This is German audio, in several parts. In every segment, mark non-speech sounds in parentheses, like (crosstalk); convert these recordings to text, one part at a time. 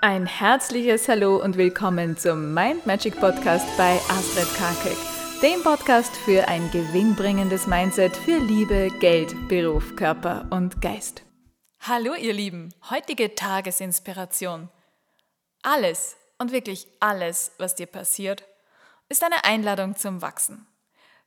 Ein herzliches Hallo und willkommen zum Mind Magic Podcast bei Astrid Karkek, dem Podcast für ein gewinnbringendes Mindset für Liebe, Geld, Beruf, Körper und Geist. Hallo ihr Lieben, heutige Tagesinspiration. Alles und wirklich alles, was dir passiert, ist eine Einladung zum Wachsen.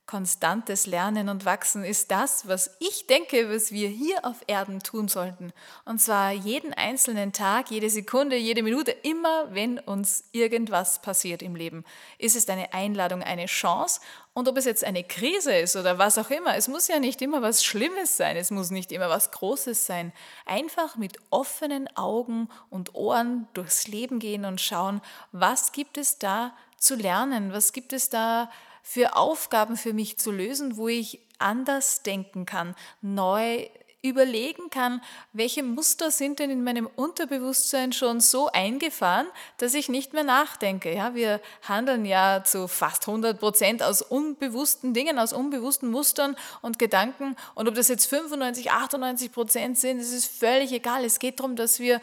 Konstantes Lernen und Wachsen ist das, was ich denke, was wir hier auf Erden tun sollten. Und zwar jeden einzelnen Tag, jede Sekunde, jede Minute, immer wenn uns irgendwas passiert im Leben. Ist es eine Einladung, eine Chance? Und ob es jetzt eine Krise ist oder was auch immer, es muss ja nicht immer was Schlimmes sein, es muss nicht immer was Großes sein. Einfach mit offenen Augen und Ohren durchs Leben gehen und schauen, was gibt es da zu lernen, was gibt es da für Aufgaben für mich zu lösen, wo ich anders denken kann, neu überlegen kann, welche Muster sind denn in meinem Unterbewusstsein schon so eingefahren, dass ich nicht mehr nachdenke. Ja, wir handeln ja zu fast 100 Prozent aus unbewussten Dingen, aus unbewussten Mustern und Gedanken. Und ob das jetzt 95, 98 Prozent sind, das ist völlig egal. Es geht darum, dass wir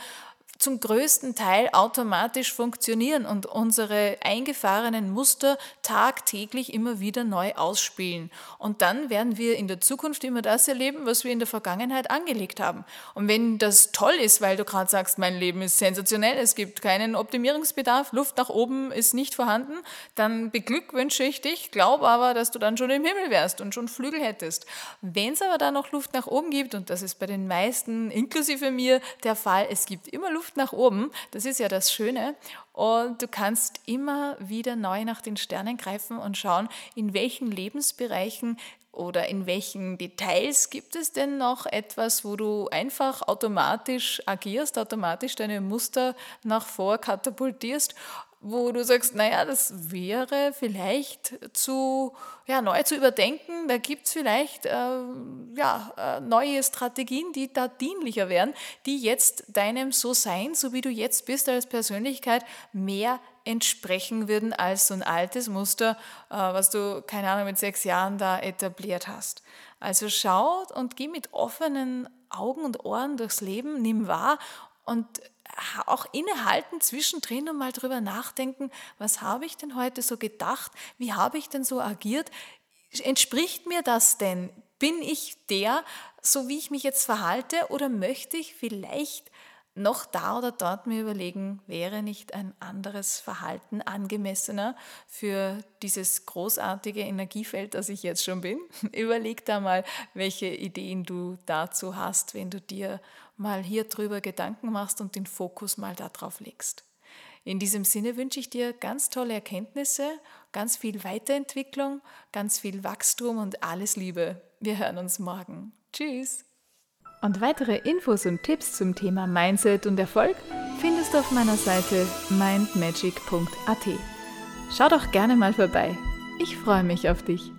zum größten Teil automatisch funktionieren und unsere eingefahrenen Muster tagtäglich immer wieder neu ausspielen. Und dann werden wir in der Zukunft immer das erleben, was wir in der Vergangenheit angelegt haben. Und wenn das toll ist, weil du gerade sagst, mein Leben ist sensationell, es gibt keinen Optimierungsbedarf, Luft nach oben ist nicht vorhanden, dann beglückwünsche ich dich, glaube aber, dass du dann schon im Himmel wärst und schon Flügel hättest. Wenn es aber da noch Luft nach oben gibt, und das ist bei den meisten, inklusive mir, der Fall, es gibt immer Luft Luft nach oben. Das ist ja das Schöne. Und du kannst immer wieder neu nach den Sternen greifen und schauen, in welchen Lebensbereichen oder in welchen Details gibt es denn noch etwas, wo du einfach automatisch agierst, automatisch deine Muster nach vor katapultierst wo du sagst, naja, das wäre vielleicht zu, ja, neu zu überdenken. Da gibt es vielleicht äh, ja, äh, neue Strategien, die da dienlicher wären, die jetzt deinem So-Sein, so wie du jetzt bist als Persönlichkeit, mehr entsprechen würden als so ein altes Muster, äh, was du, keine Ahnung, mit sechs Jahren da etabliert hast. Also schau und geh mit offenen Augen und Ohren durchs Leben, nimm wahr und auch innehalten zwischendrin und mal drüber nachdenken, was habe ich denn heute so gedacht, wie habe ich denn so agiert, entspricht mir das denn? Bin ich der, so wie ich mich jetzt verhalte, oder möchte ich vielleicht noch da oder dort mir überlegen, wäre nicht ein anderes Verhalten angemessener für dieses großartige Energiefeld, das ich jetzt schon bin? (laughs) Überleg da mal, welche Ideen du dazu hast, wenn du dir mal hier drüber Gedanken machst und den Fokus mal darauf legst. In diesem Sinne wünsche ich dir ganz tolle Erkenntnisse, ganz viel Weiterentwicklung, ganz viel Wachstum und alles Liebe. Wir hören uns morgen. Tschüss! Und weitere Infos und Tipps zum Thema Mindset und Erfolg findest du auf meiner Seite mindmagic.at. Schau doch gerne mal vorbei. Ich freue mich auf dich.